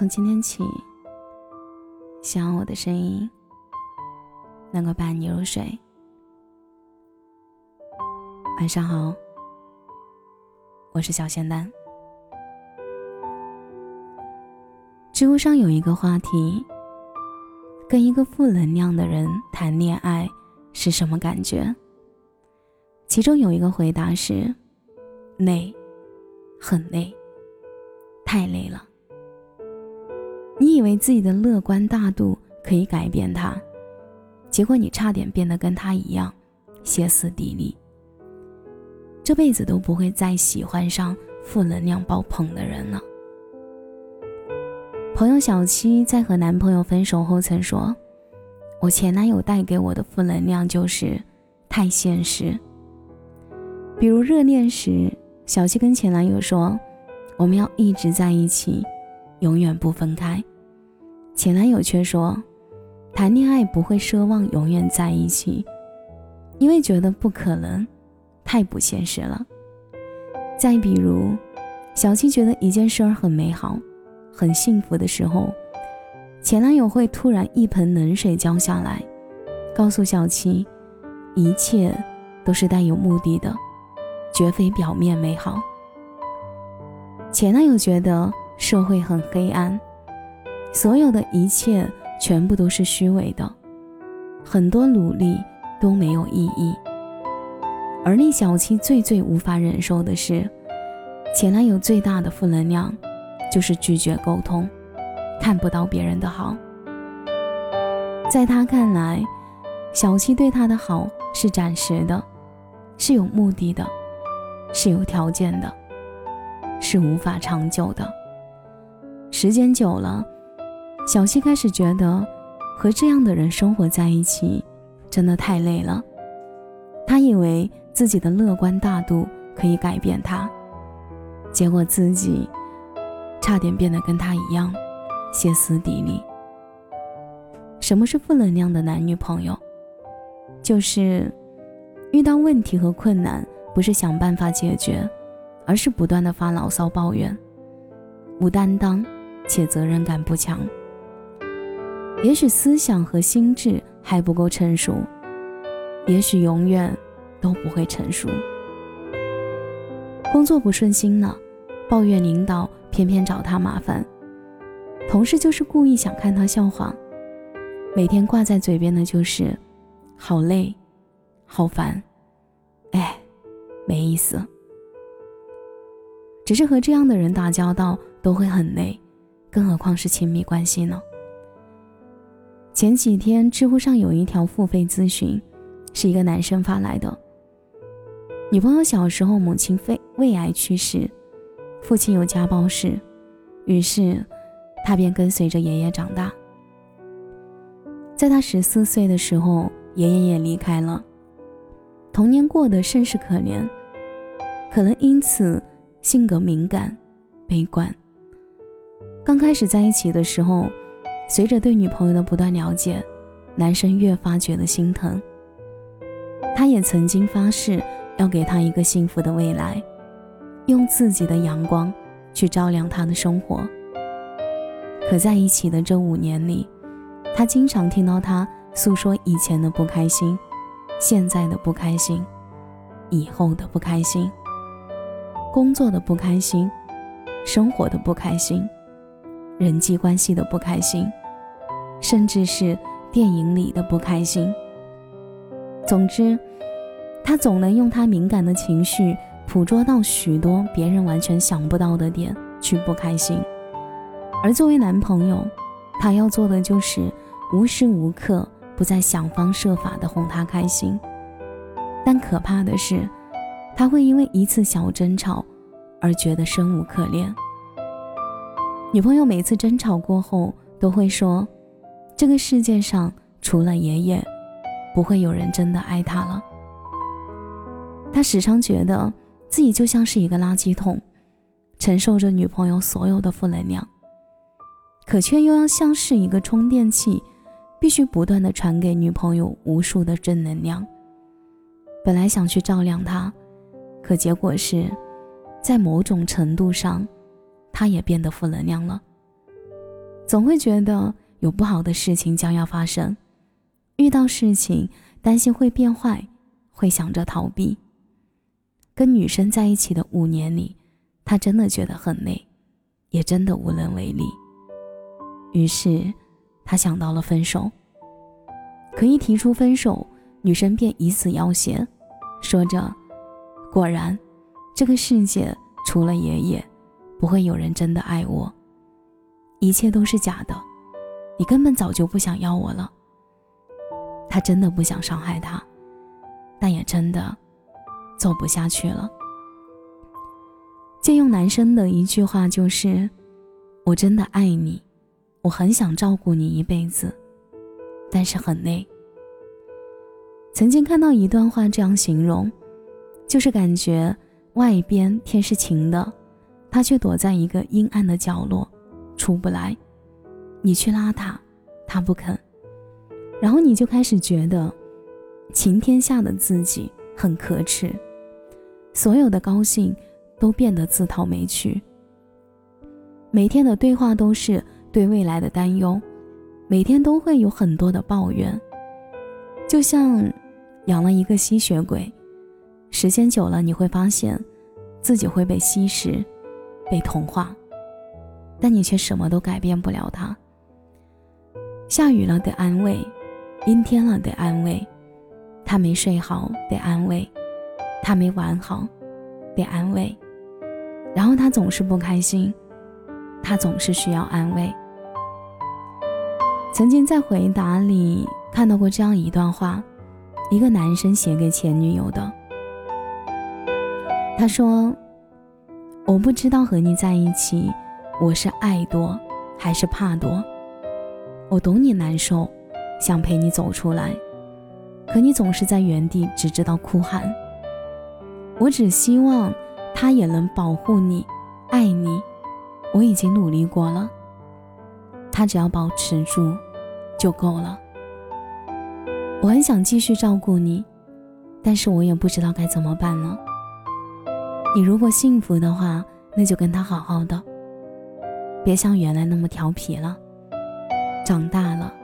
从今天起，希望我的声音能够伴你入睡。晚上好，我是小仙丹。知乎上有一个话题：跟一个负能量的人谈恋爱是什么感觉？其中有一个回答是：累，很累，太累了。你以为自己的乐观大度可以改变他，结果你差点变得跟他一样，歇斯底里。这辈子都不会再喜欢上负能量爆棚的人了。朋友小七在和男朋友分手后曾说：“我前男友带给我的负能量就是太现实。比如热恋时，小七跟前男友说，我们要一直在一起，永远不分开。”前男友却说：“谈恋爱不会奢望永远在一起，因为觉得不可能，太不现实了。”再比如，小七觉得一件事儿很美好、很幸福的时候，前男友会突然一盆冷水浇下来，告诉小七，一切都是带有目的的，绝非表面美好。前男友觉得社会很黑暗。所有的一切全部都是虚伪的，很多努力都没有意义。而令小七最最无法忍受的是，前男友最大的负能量就是拒绝沟通，看不到别人的好。在他看来，小七对他的好是暂时的，是有目的的，是有条件的，是无法长久的。时间久了。小溪开始觉得，和这样的人生活在一起，真的太累了。他以为自己的乐观大度可以改变他，结果自己差点变得跟他一样，歇斯底里。什么是负能量的男女朋友？就是遇到问题和困难，不是想办法解决，而是不断的发牢骚抱怨，无担当且责任感不强。也许思想和心智还不够成熟，也许永远都不会成熟。工作不顺心了，抱怨领导偏偏找他麻烦；同事就是故意想看他笑话。每天挂在嘴边的就是“好累，好烦，哎，没意思”。只是和这样的人打交道都会很累，更何况是亲密关系呢？前几天，知乎上有一条付费咨询，是一个男生发来的。女朋友小时候母亲肺胃癌去世，父亲有家暴史，于是他便跟随着爷爷长大。在他十四岁的时候，爷爷也离开了，童年过得甚是可怜，可能因此性格敏感、悲观。刚开始在一起的时候。随着对女朋友的不断了解，男生越发觉得心疼。他也曾经发誓要给她一个幸福的未来，用自己的阳光去照亮她的生活。可在一起的这五年里，他经常听到她诉说以前的不开心，现在的不开心，以后的不开心，工作的不开心，生活的不开心，人际关系的不开心。甚至是电影里的不开心。总之，他总能用他敏感的情绪捕捉到许多别人完全想不到的点去不开心。而作为男朋友，他要做的就是无时无刻不在想方设法的哄她开心。但可怕的是，他会因为一次小争吵而觉得生无可恋。女朋友每次争吵过后都会说。这个世界上除了爷爷，不会有人真的爱他了。他时常觉得自己就像是一个垃圾桶，承受着女朋友所有的负能量，可却又要像是一个充电器，必须不断的传给女朋友无数的正能量。本来想去照亮她，可结果是，在某种程度上，他也变得负能量了。总会觉得有不好的事情将要发生，遇到事情担心会变坏，会想着逃避。跟女生在一起的五年里，他真的觉得很累，也真的无能为力。于是，他想到了分手。可一提出分手，女生便以死要挟，说着：“果然，这个世界除了爷爷，不会有人真的爱我。一切都是假的，你根本早就不想要我了。”他真的不想伤害他，但也真的走不下去了。借用男生的一句话就是：“我真的爱你，我很想照顾你一辈子，但是很累。”曾经看到一段话这样形容，就是感觉外边天是晴的，他却躲在一个阴暗的角落，出不来。你去拉他，他不肯，然后你就开始觉得晴天下的自己很可耻，所有的高兴都变得自讨没趣。每天的对话都是对未来的担忧，每天都会有很多的抱怨，就像。养了一个吸血鬼，时间久了，你会发现自己会被吸食、被同化，但你却什么都改变不了他。下雨了得安慰，阴天了得安慰，他没睡好得安慰，他没玩好得安慰，然后他总是不开心，他总是需要安慰。曾经在回答里看到过这样一段话。一个男生写给前女友的，他说：“我不知道和你在一起，我是爱多还是怕多。我懂你难受，想陪你走出来，可你总是在原地，只知道哭喊。我只希望他也能保护你，爱你。我已经努力过了，他只要保持住，就够了。”我很想继续照顾你，但是我也不知道该怎么办了。你如果幸福的话，那就跟他好好的，别像原来那么调皮了。长大了，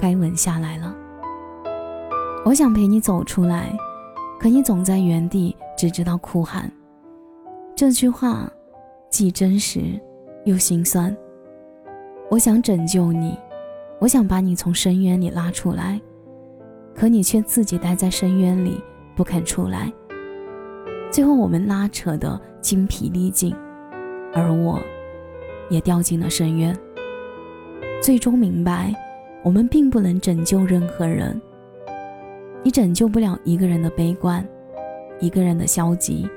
该稳下来了。我想陪你走出来，可你总在原地，只知道哭喊。这句话既真实又心酸。我想拯救你。我想把你从深渊里拉出来，可你却自己待在深渊里不肯出来。最后我们拉扯得精疲力尽，而我，也掉进了深渊。最终明白，我们并不能拯救任何人。你拯救不了一个人的悲观，一个人的消极，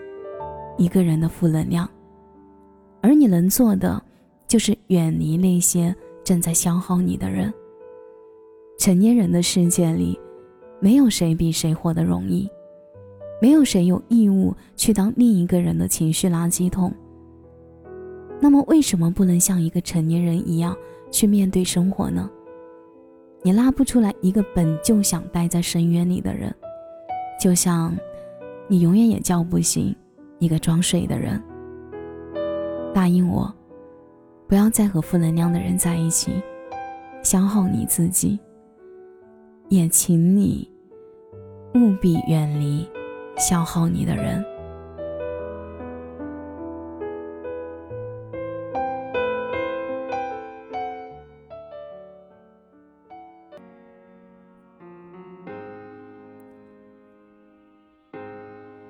一个人的负能量，而你能做的，就是远离那些。正在消耗你的人。成年人的世界里，没有谁比谁活得容易，没有谁有义务去当另一个人的情绪垃圾桶。那么，为什么不能像一个成年人一样去面对生活呢？你拉不出来一个本就想待在深渊里的人，就像你永远也叫不醒一个装睡的人。答应我。不要再和负能量的人在一起，消耗你自己。也请你务必远离消耗你的人。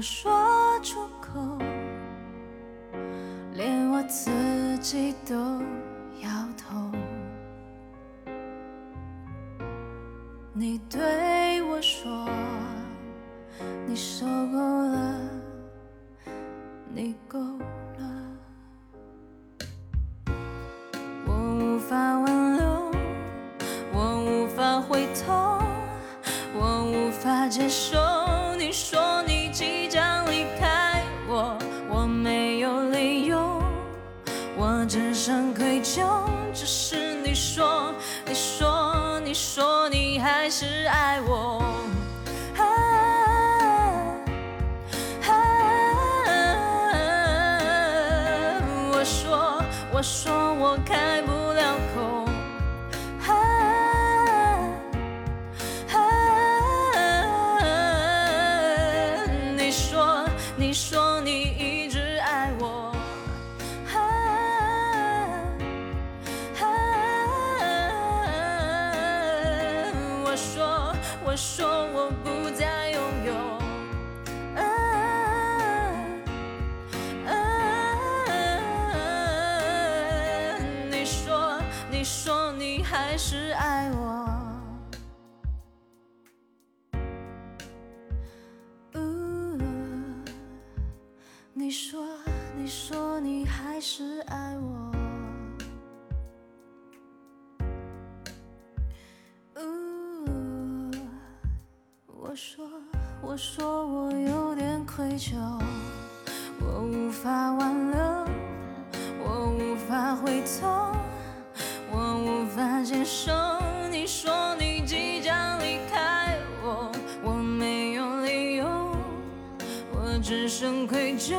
我说出口，连我自己都摇头。你对我说，你受够了，你够了。我无法挽留，我无法回头，我无法接受。你还是爱我。我说，我说，我开。是爱我。呜你说你说你还是爱我。呜我说我说我有点愧疚。我无法挽留我无法回头。手，你说你即将离开我，我没有理由，我只剩愧疚。